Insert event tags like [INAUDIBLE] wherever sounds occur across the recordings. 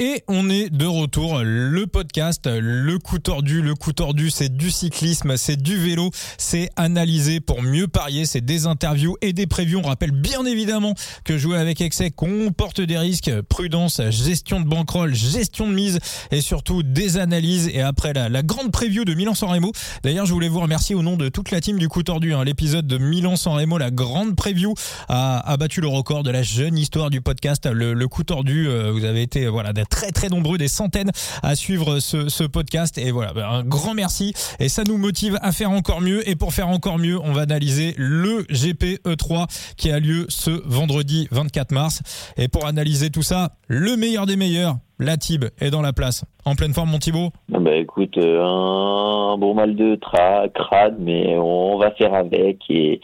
et on est de retour. Le podcast, le coup tordu, le coup tordu, c'est du cyclisme, c'est du vélo, c'est analysé pour mieux parier, c'est des interviews et des previews. On rappelle bien évidemment que jouer avec excès comporte des risques, prudence, gestion de bankroll, gestion de mise et surtout des analyses. Et après la, la grande preview de Milan-San Remo, d'ailleurs je voulais vous remercier au nom de toute la team du coup tordu. Hein. L'épisode de Milan-San Remo, la grande preview, a, a, battu le record de la jeune histoire du podcast, le, le coup tordu. Euh, vous avez été voilà très très nombreux, des centaines à suivre ce, ce podcast. Et voilà, ben, un grand merci. Et ça nous motive à faire encore mieux. Et pour faire encore mieux, on va analyser le GP E3 qui a lieu ce vendredi 24 mars. Et pour analyser tout ça, le meilleur des meilleurs, la Tib est dans la place. En pleine forme, mon Thibaut? Bah écoute, euh, un bon mal de tra crade, mais on va faire avec et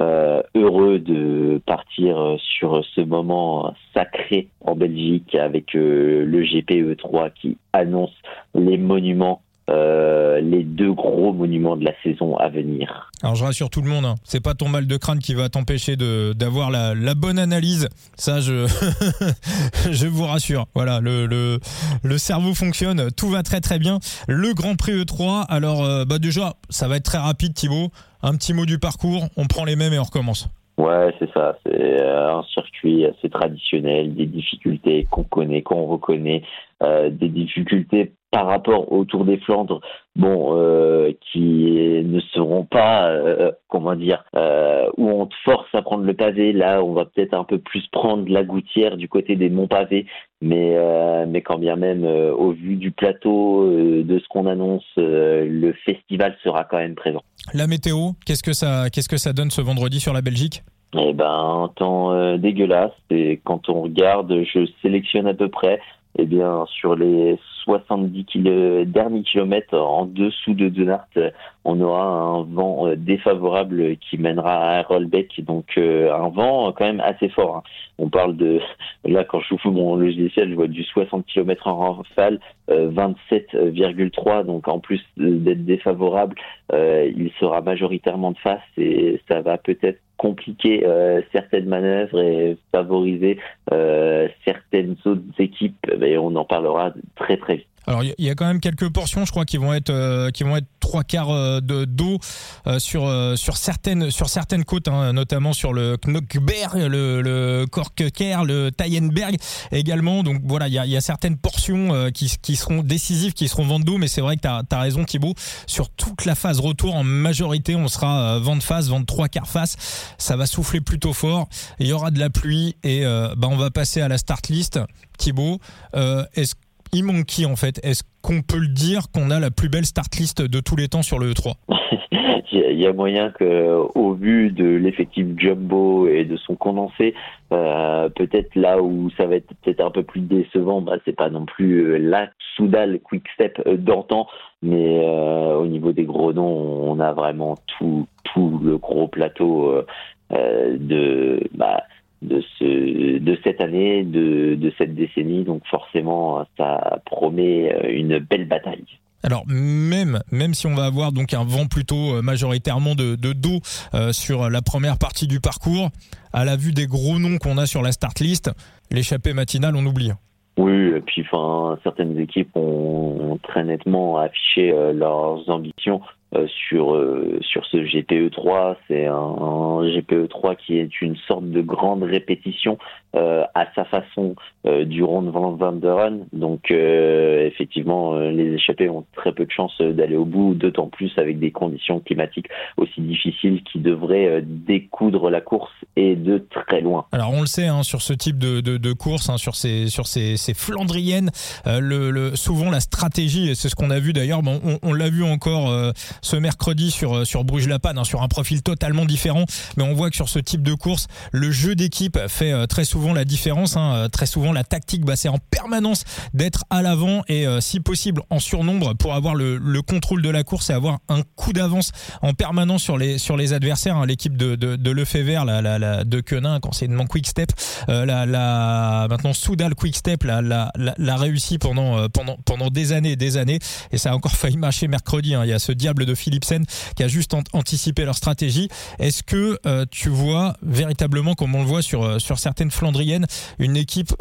euh, heureux de partir euh, sur ce moment sacré en Belgique avec euh, le GPE3 qui annonce les monuments euh, les deux gros monuments de la saison à venir. Alors je rassure tout le monde, hein. c'est pas ton mal de crâne qui va t'empêcher de d'avoir la, la, bonne analyse. Ça, je [LAUGHS] je vous rassure. Voilà, le, le le cerveau fonctionne, tout va très très bien. Le Grand Prix E3. Alors euh, bah déjà, ça va être très rapide, Thibaut. Un petit mot du parcours. On prend les mêmes et on recommence. Ouais, c'est ça. C'est un circuit assez traditionnel, des difficultés qu'on connaît, qu'on reconnaît, euh, des difficultés par rapport au Tour des Flandres, bon, euh, qui ne seront pas, euh, comment dire, euh, où on te force à prendre le pavé. Là, on va peut-être un peu plus prendre la gouttière du côté des monts pavés, mais mais quand bien même, au vu du plateau, de ce qu'on annonce, le festival sera quand même présent. La météo, qu'est-ce que ça, qu'est-ce que ça donne ce vendredi sur la Belgique? Eh ben, un temps dégueulasse. Et quand on regarde, je sélectionne à peu près eh bien, sur les 70 kilo, derniers kilomètres en dessous de Denart, on aura un vent euh, défavorable qui mènera à Rollbeck, donc euh, un vent quand même assez fort. Hein. On parle de, [LAUGHS] là quand je fous mon logiciel, je vois du 60 km en rafale, euh, 27,3, donc en plus d'être défavorable, euh, il sera majoritairement de face et ça va peut-être compliquer euh, certaines manœuvres et favoriser euh, certaines autres équipes. Mais on en parlera très très vite. Alors il y a quand même quelques portions, je crois, qui vont être euh, qui vont être trois quarts euh, de d'eau euh, sur sur certaines sur certaines côtes, hein, notamment sur le Knockberg, le, le le Tayenberg également. Donc voilà, il y a, certaines portions qui, seront décisives, qui seront vent d'eau, mais c'est vrai que tu as, as, raison Thibaut. Sur toute la phase retour, en majorité, on sera vent de face, vent de trois quarts face. Ça va souffler plutôt fort. Il y aura de la pluie et bah, on va passer à la start list. Thibaut, est-ce qui en fait? Est-ce qu'on peut le dire qu'on a la plus belle start list de tous les temps sur le E3 [LAUGHS] Il y a moyen que, au vu de l'effectif jumbo et de son condensé, euh, peut-être là où ça va être peut-être un peu plus décevant, bah, c'est pas non plus euh, la Soudal Quick Step d'antan, mais euh, au niveau des gros noms, on a vraiment tout, tout le gros plateau de. Bah, de cette année, de, de cette décennie. Donc forcément, ça promet une belle bataille. Alors même même si on va avoir donc un vent plutôt majoritairement de, de dos euh, sur la première partie du parcours, à la vue des gros noms qu'on a sur la start list, l'échappée matinale on oublie. Oui, et puis enfin certaines équipes ont très nettement affiché euh, leurs ambitions euh, sur euh, sur ce GPE 3, c'est un, un, GPE 3 qui est une sorte de grande répétition euh, à sa façon euh, du Ronde Van Vanderen. Donc euh, effectivement, les échappés ont très peu de chances d'aller au bout, d'autant plus avec des conditions climatiques aussi difficiles qui devraient découdre la course et de très loin. Alors on le sait hein, sur ce type de, de, de course, hein, sur ces sur ces, ces Flandriennes, le, le, souvent la stratégie, c'est ce qu'on a vu d'ailleurs, bon, on, on l'a vu encore ce mercredi sur sur Bruges La Panne, hein, sur un profil totalement différent, mais on voit que sur ce type de course, le jeu d'équipe fait très souvent la différence. Hein. Très souvent, la tactique, bah, c'est en permanence d'être à l'avant et euh, si possible en surnombre pour avoir le, le, contrôle de la course et avoir un coup d'avance en permanence sur les sur les adversaires. Hein. L'équipe de, de, de Lefebvre, la, la, la, de Quenin, conseillement Quick Step, euh, la, la, maintenant Soudal Quick Step l'a la, la, réussi pendant, euh, pendant, pendant des années et des années et ça a encore failli marcher mercredi. Hein. Il y a ce diable Philipsen qui a juste anticipé leur stratégie. Est-ce que tu vois véritablement, comme on le voit sur, sur certaines Flandriennes, une équipe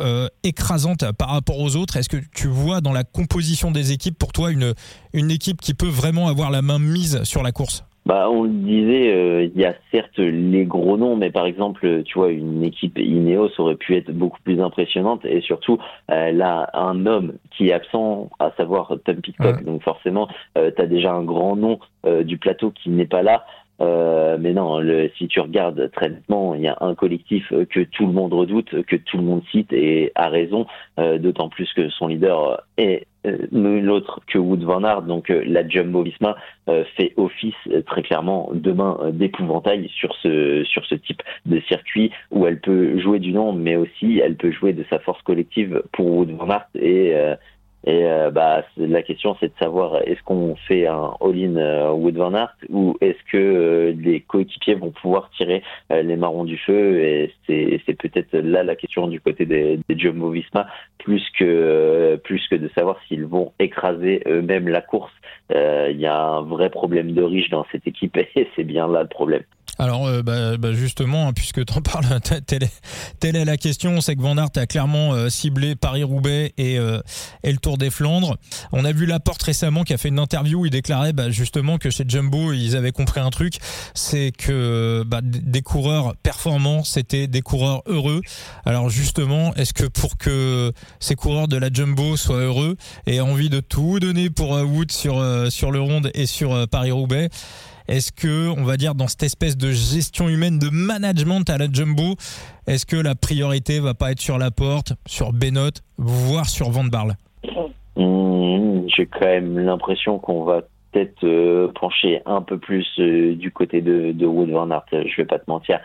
écrasante par rapport aux autres? Est-ce que tu vois dans la composition des équipes pour toi une équipe qui peut vraiment avoir la main mise sur la course? Bah, on le disait, euh, il y a certes les gros noms, mais par exemple, tu vois, une équipe Ineos aurait pu être beaucoup plus impressionnante et surtout, elle a un homme qui est absent, à savoir Tom Pitcock. Donc forcément, euh, tu as déjà un grand nom euh, du plateau qui n'est pas là. Euh, mais non, le, si tu regardes très nettement, il y a un collectif que tout le monde redoute, que tout le monde cite et a raison, euh, d'autant plus que son leader est euh, l'autre que Wood Van Aert, donc la Jumbo Visma fait office très clairement demain d'épouvantail sur ce sur ce type de circuit où elle peut jouer du nom, mais aussi elle peut jouer de sa force collective pour Wood Van Aert et et euh, bah, la question, c'est de savoir est-ce qu'on fait un all-in euh, Wood Van Aert ou est-ce que euh, les coéquipiers vont pouvoir tirer les marrons du feu? Et c'est peut-être là la question du côté des, des Jumbo Visma, plus que plus que de savoir s'ils vont écraser eux-mêmes la course. Il y a un vrai problème de riche dans cette équipe [LAUGHS] et c'est bien là le problème. Alors, euh, bah, bah, justement, hein, puisque tu en [LAUGHS] parles, telle est, la question. On sait que Van a clairement euh, ciblé Paris-Roubaix et, euh, et, le Tour des Flandres. On a vu Laporte récemment qui a fait une interview où il déclarait bah, justement que chez Jumbo, ils avaient compris un truc, c'est que bah, des coureurs performants, c'était des coureurs heureux. Alors justement, est-ce que pour que ces coureurs de la Jumbo soient heureux et envie de tout donner pour Wood sur, sur le Ronde et sur Paris-Roubaix, est-ce que, on va dire, dans cette espèce de gestion humaine, de management à la Jumbo, est-ce que la priorité va pas être sur la porte, sur Bennett, voire sur Van Barle? Mmh, J'ai quand même l'impression qu'on va peut-être euh, pencher un peu plus euh, du côté de, de Wood Van Aert, je vais pas te mentir.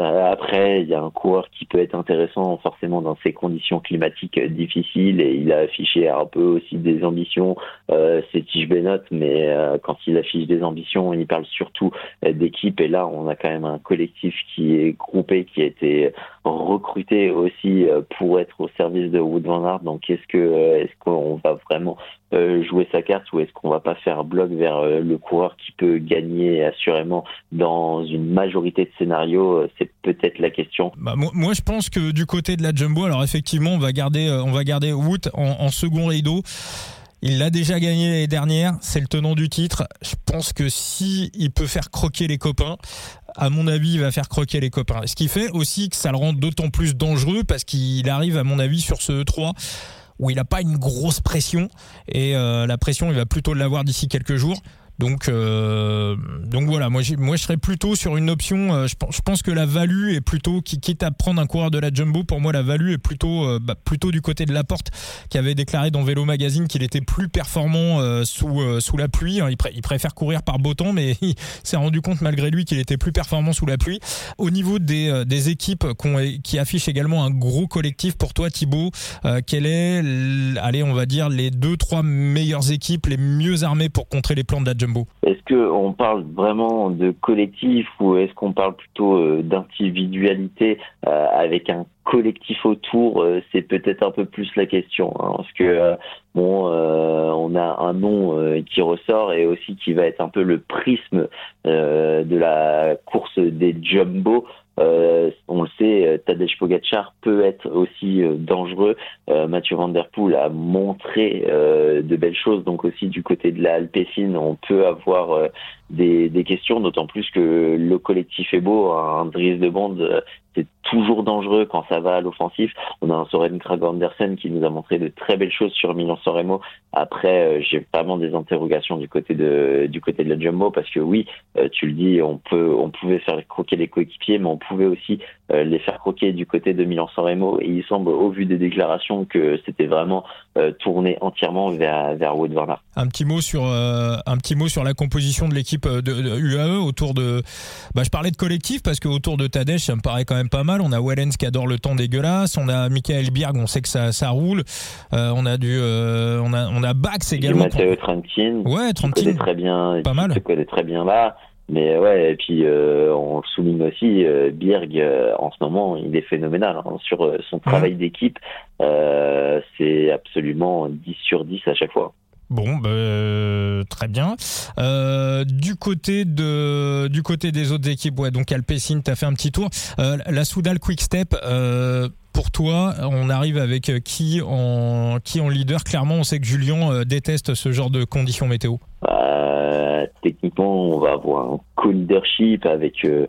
Euh, après, il y a un coureur qui peut être intéressant forcément dans ces conditions climatiques difficiles et il a affiché un peu aussi des ambitions. c'est Tige Bennett, mais quand il affiche des ambitions, il parle surtout d'équipe et là, on a quand même un collectif qui est groupé, qui a été recruté aussi pour être au service de Wood Van Aert. Donc, est-ce que est-ce qu'on va vraiment jouer sa carte ou est-ce qu'on va pas faire bloc vers euh, le coureur qui peut gagner assurément dans une majorité de scénarios euh, Peut-être la question. Bah, moi, je pense que du côté de la Jumbo, alors effectivement, on va garder, euh, on va garder Wood en, second rideau. Il l'a déjà gagné l'année dernière, c'est le tenant du titre. Je pense que si il peut faire croquer les copains, à mon avis, il va faire croquer les copains. Ce qui fait aussi que ça le rend d'autant plus dangereux parce qu'il arrive, à mon avis, sur ce 3 où il n'a pas une grosse pression et euh, la pression il va plutôt l'avoir d'ici quelques jours. Donc, euh, donc voilà, moi, moi je serais plutôt sur une option. Euh, je, je, pense que la value est plutôt, qui quitte à prendre un coureur de la jumbo, pour moi la value est plutôt, euh, bah, plutôt du côté de la porte, qui avait déclaré dans Vélo Magazine qu'il était plus performant euh, sous sous la pluie. Hein. Il, il, préfère courir par beau temps, mais [LAUGHS] il s'est rendu compte malgré lui qu'il était plus performant sous la pluie. Au niveau des, des équipes qui affichent également un gros collectif, pour toi Thibaut, quelle est, allez, on va dire les deux trois meilleures équipes les mieux armées pour contrer les plans de la jumbo? Est-ce qu'on parle vraiment de collectif ou est-ce qu'on parle plutôt euh, d'individualité euh, avec un collectif autour euh, C'est peut-être un peu plus la question, hein, parce que bon, on a un nom qui ressort et aussi qui va être un peu le prisme de la course des jumbo. On le sait, Tadej Pogacar peut être aussi dangereux. Mathieu Van Der Poel a montré de belles choses, donc aussi du côté de la Alpecin, on peut avoir des, des questions, d'autant plus que le collectif est beau. Un Dries de bande, euh, c'est toujours dangereux quand ça va à l'offensif. On a un Soren Krag Andersen qui nous a montré de très belles choses sur Milan Soremo. Après, euh, j'ai vraiment des interrogations du côté de du côté de la Jumbo parce que oui, euh, tu le dis, on peut on pouvait faire croquer les coéquipiers, mais on pouvait aussi les faire croquer du côté de Milan Soremo. Et il semble, au vu des déclarations, que c'était vraiment tourné entièrement vers vers Wood Van Un petit mot sur un petit mot sur la composition de l'équipe euh, de, UAE autour de. Bah, je parlais de collectif parce que autour de Tadej, ça me paraît quand même pas mal. On a Wellens qui adore le temps dégueulasse. On a Michael Bierg, on sait que ça, ça roule. Euh, on a du, euh, on a, on a Bax également. Matteo Trentin. Ouais, Trentin. très bien. Pas mal. Très bien là. Mais ouais, et puis on le souligne aussi, Birg en ce moment, il est phénoménal hein, sur son travail d'équipe. c'est absolument 10 sur 10 à chaque fois. Bon, bah, très bien. Euh, du côté de, du côté des autres équipes, ouais, donc Alpecin, t'as fait un petit tour. Euh, la Soudal Quick Step, euh, pour toi, on arrive avec qui en, qui en leader? Clairement, on sait que Julien déteste ce genre de conditions météo. techniquement, on va avoir un co-leadership avec euh,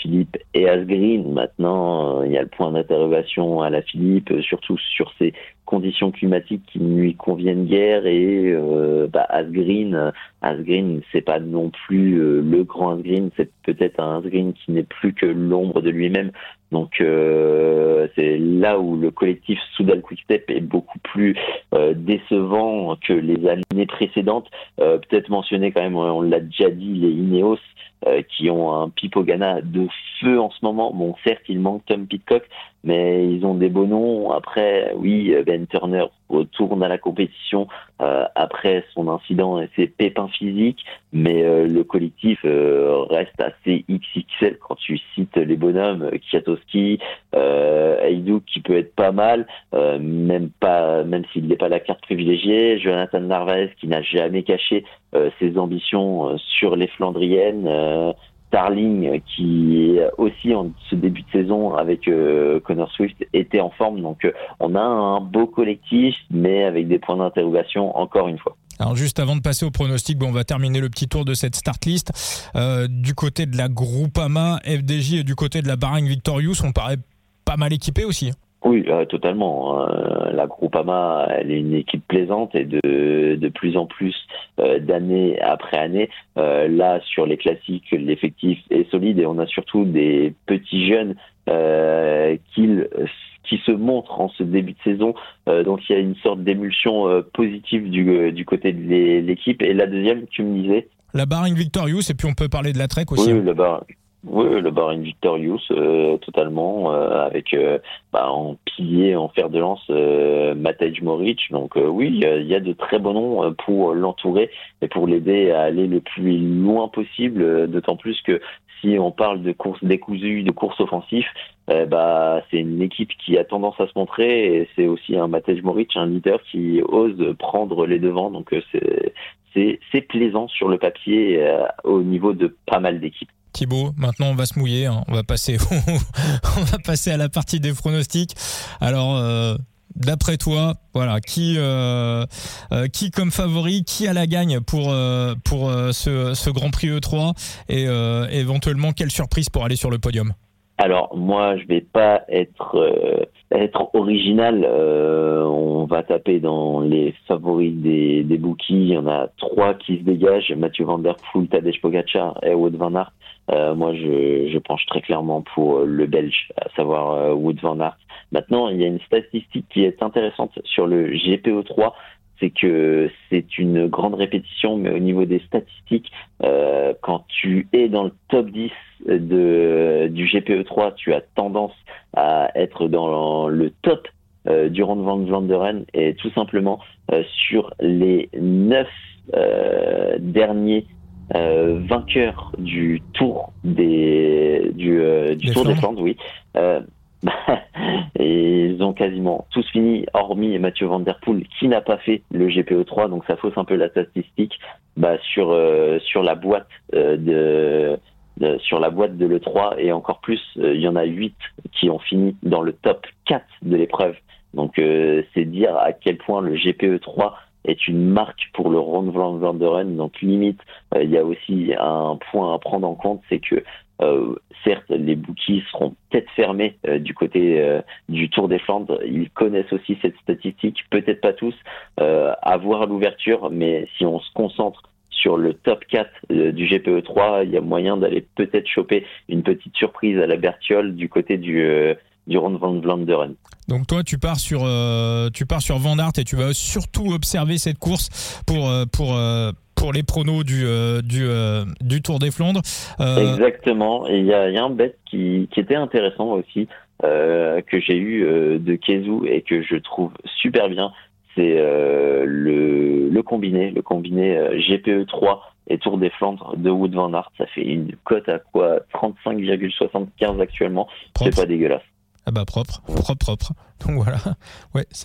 Philippe et Asgreen. Maintenant, il y a le point d'interrogation à la Philippe, surtout sur ces conditions climatiques qui ne lui conviennent guère et euh, bah, Asgreen, Asgreen, c'est pas non plus euh, le grand Asgreen, c'est peut-être un Asgreen qui n'est plus que l'ombre de lui-même. Donc euh, c'est là où le collectif Soudal Quickstep est beaucoup plus euh, décevant que les années précédentes. peut-être mentionner quand même, on l'a déjà dit, les Ineos euh, qui ont un Pipogana de feu en ce moment. Bon, certes, il manque Tom Pitcock, mais ils ont des beaux noms. Après, oui, Ben Turner retourne à la compétition euh, après son incident et ses pépins physiques, mais euh, le collectif euh, reste assez XXL quand tu cites les bonhommes Kiatowski, Aidou qui peut être pas mal, même pas, même s'il n'est pas la carte privilégiée, Jonathan Narvaez qui n'a jamais caché ses ambitions sur les Flandriennes. Starling qui aussi en ce début de saison avec euh, Connor Swift était en forme donc euh, on a un beau collectif mais avec des points d'interrogation encore une fois. Alors juste avant de passer au pronostic, on va terminer le petit tour de cette start list. Euh, du côté de la Groupama, FDJ et du côté de la Bahrain Victorious, on paraît pas mal équipé aussi. Oui, euh, totalement. Hein. la Groupama, elle est une équipe plaisante et de, de plus en plus euh, d'année après année. Euh, là, sur les classiques, l'effectif est solide et on a surtout des petits jeunes qui, qui se montrent en ce début de saison. donc il y a une sorte d'émulsion positive du, du côté de l'équipe. Et la deuxième, tu me disais? La Bahrain Victorious, et puis on peut parler de la Trek aussi. Oui, hein. la oui, le Bahrain Victorious, euh, totalement, euh, avec euh, bah, en pilier, en fer de lance, euh, Matej Moric. Donc oui, il y, a de très bons noms pour l'entourer et pour l'aider à aller le plus loin possible, d'autant plus que si on parle de course décousue, de course offensive, bah, c'est une équipe qui a tendance à se montrer et c'est aussi un Matej Moric, un leader qui ose prendre les devants. Donc c'est plaisant sur le papier au niveau de pas mal d'équipes. Thibaut, maintenant on va se mouiller, hein. on va passer, [LAUGHS] on va passer à la partie des pronostics. Alors, euh, d'après toi, voilà, qui, euh, euh, qui comme favori, qui a la gagne pour pour ce, Grand Prix E3 et éventuellement quelle surprise pour aller sur le podium? Alors moi, je vais pas être être original. on va taper dans les favoris des, des bookies. Il y en a trois qui se dégagent Mathieu Van Der Poel, Tadej Pogacar et Wout van Aert. Euh, moi, je, je, penche très clairement pour euh, le Belge, à savoir euh, Wood van Aert. Maintenant, il y a une statistique qui est intéressante sur le GPO3, c'est que c'est une grande répétition, mais au niveau des statistiques, euh, quand tu es dans le top 10 de, du GPE3, tu as tendance à être dans le top euh, du Rand van Vlaanderen et tout simplement euh, sur les neuf derniers euh, vainqueur du Tour des du, euh, du Tour des Flandres, oui. Euh, [LAUGHS] ils ont quasiment tous fini, hormis Mathieu Van Der Poel qui n'a pas fait le GPO3, donc ça fausse un peu la statistique. Bah, sur euh, sur la boîte de, sur la boîte de l'E3 et encore plus, il y en a 8 qui ont fini dans le top 4 de l'épreuve. Donc c'est dire à quel point le GPE3 est une marque pour le Ron Van Vanderen. Donc limite, euh, il y a aussi un point à prendre en compte, c'est que euh, certes, les bookies seront peut-être fermés euh, du côté du Tour des Flandres. Ils connaissent aussi cette statistique, peut-être pas tous, à voir l'ouverture, mais si on se concentre sur le top 4 du GPE3, il y a moyen d'aller peut-être choper une petite surprise à la Bertiole du côté du du Ron van. Donc toi, tu pars sur euh, tu pars sur Van Aert et tu vas surtout observer cette course pour euh, pour euh, pour les pronos du du du Tour des Flandres. Exactement. Et il y a, y a, un bet qui, qui était intéressant aussi que j'ai eu de Kezu et que je trouve super bien. C'est le le combiné, le combiné GPE 3 et Tour des Flandres de Wood Van Aert. Ça fait une cote à quoi? 35,75 actuellement. C'est pas dégueulasse. Ah bah propre, propre, propre. [LAUGHS] Donc voilà,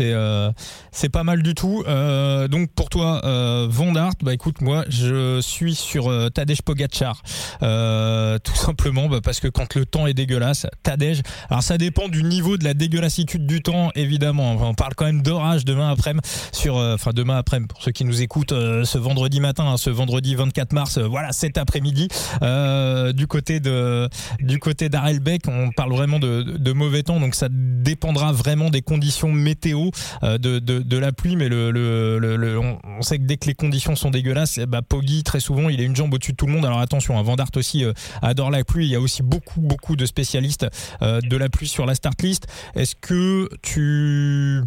euh, c'est pas mal du tout. Euh, donc pour toi, euh, Vondart, bah écoute, moi je suis sur euh, Tadej Pogacar, tout simplement bah, parce que quand le temps est dégueulasse, Tadej. Alors ça dépend du niveau de la dégueulassitude du temps, évidemment. on parle quand même d'orage demain après-midi sur, enfin demain après-midi pour ceux qui nous écoutent ce vendredi matin, hein, ce vendredi 24 mars, voilà cet après-midi, du côté d'Arelbeck, on parle vraiment de mauvais temps, donc ça dépendra vraiment des conditions météo euh, de, la pluie, mais le, on sait que dès que les conditions sont dégueulasses, eh bah, Poggi très souvent il a une jambe au-dessus de tout le monde. Alors attention, hein, Van aussi euh, adore la pluie. Il y a aussi beaucoup beaucoup de spécialistes euh, de la pluie sur la start list. Est-ce que tu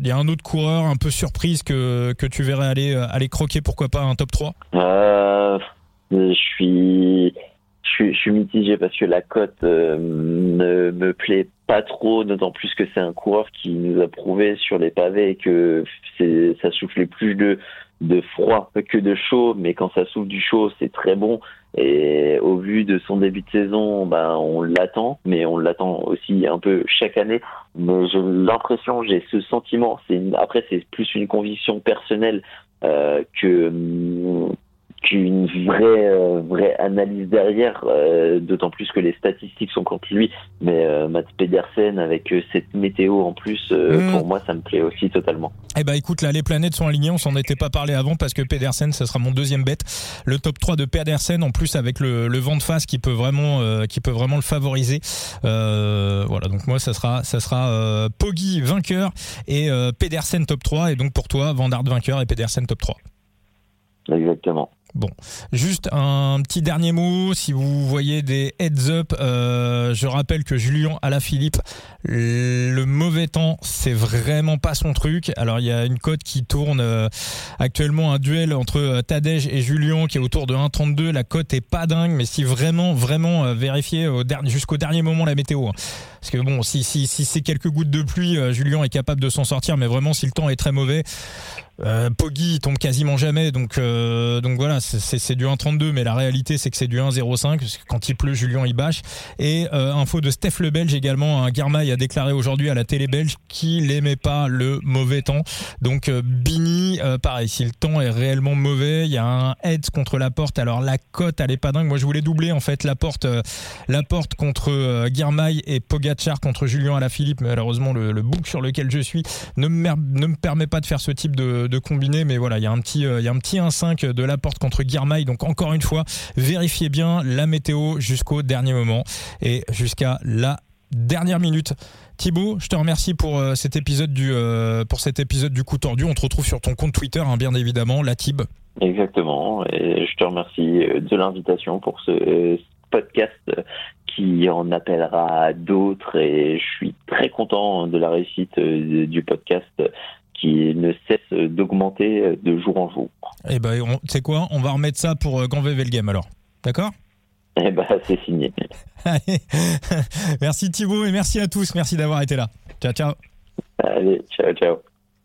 il y a un autre coureur un peu surprise que, tu verrais aller, croquer, pourquoi pas un top 3 euh, Je suis je, suis mitigé parce que la cote euh, ne me plaît pas trop, d'autant plus que c'est un coureur qui nous a prouvé sur les pavés que ça soufflait plus de, de froid que de chaud, mais quand ça souffle du chaud, c'est très bon. Et au vu de son début de saison, ben, on l'attend, mais on l'attend aussi un peu chaque année. Mais j'ai l'impression, j'ai ce sentiment, c'est après c'est plus une conviction personnelle euh, que qu'une vraie euh, vraie analyse derrière, euh, d'autant plus que les statistiques sont contre lui. Mais euh, Matt Pedersen avec cette météo en plus, mm. pour moi, ça me plaît aussi totalement. Eh ben écoute, là les planètes sont alignées. On s'en était pas parlé avant parce que Pedersen, ce sera mon deuxième bête. Le top 3 de Pedersen, en plus avec le, le vent de face qui peut vraiment qui peut vraiment le favoriser. voilà, donc moi ça sera ça sera Poggi vainqueur et Pedersen top 3 et donc pour toi Van vainqueur et Pedersen top 3. Exactement. Bon, juste un petit dernier mot. Si vous voyez des heads up, euh, je rappelle que Julien Alaphilippe, le mauvais temps, c'est vraiment pas son truc. Alors il y a une cote qui tourne euh, actuellement un duel entre euh, Tadej et Julien qui est autour de 1,32. La cote est pas dingue, mais si vraiment, vraiment dernier, jusqu'au dernier moment la météo. Hein. Parce que bon, si, si, si c'est quelques gouttes de pluie, Julien est capable de s'en sortir, mais vraiment si le temps est très mauvais, euh, Poggi tombe quasiment jamais, donc euh, donc voilà, c'est du 1,32, mais la réalité c'est que c'est du 1,05 parce que quand il pleut, Julien il bâche. Et euh, info de Steph le Belge également, un Garmail a déclaré aujourd'hui à la télé belge qu'il aimait pas le mauvais temps. Donc euh, Bini, euh, pareil, si le temps est réellement mauvais, il y a un head contre la porte. Alors la cote, elle est pas dingue. Moi je voulais doubler en fait la porte, la porte contre euh, et Pogachar contre Julien Alaphilippe. Mais malheureusement le, le book sur lequel je suis ne me, ne me permet pas de faire ce type de de, combiner, mais voilà, il y a un petit, euh, il y a un petit 1-5 de la porte contre Guirmail. Donc encore une fois, vérifiez bien la météo jusqu'au dernier moment et jusqu'à la dernière minute. Thibaut, je te remercie pour euh, cet épisode du euh, pour cet épisode du coup tordu. On te retrouve sur ton compte Twitter, hein, bien évidemment, la Tib. Exactement. Et je te remercie de l'invitation pour ce podcast qui en appellera d'autres et je suis très content de la réussite du podcast qui ne cesse d'augmenter de jour en jour. Eh ben, tu sais quoi On va remettre ça pour euh, Game alors. D'accord? Eh ben, [LAUGHS] c'est signé. [LAUGHS] merci Thibaut et merci à tous. Merci d'avoir été là. Ciao, ciao. Allez, ciao, ciao.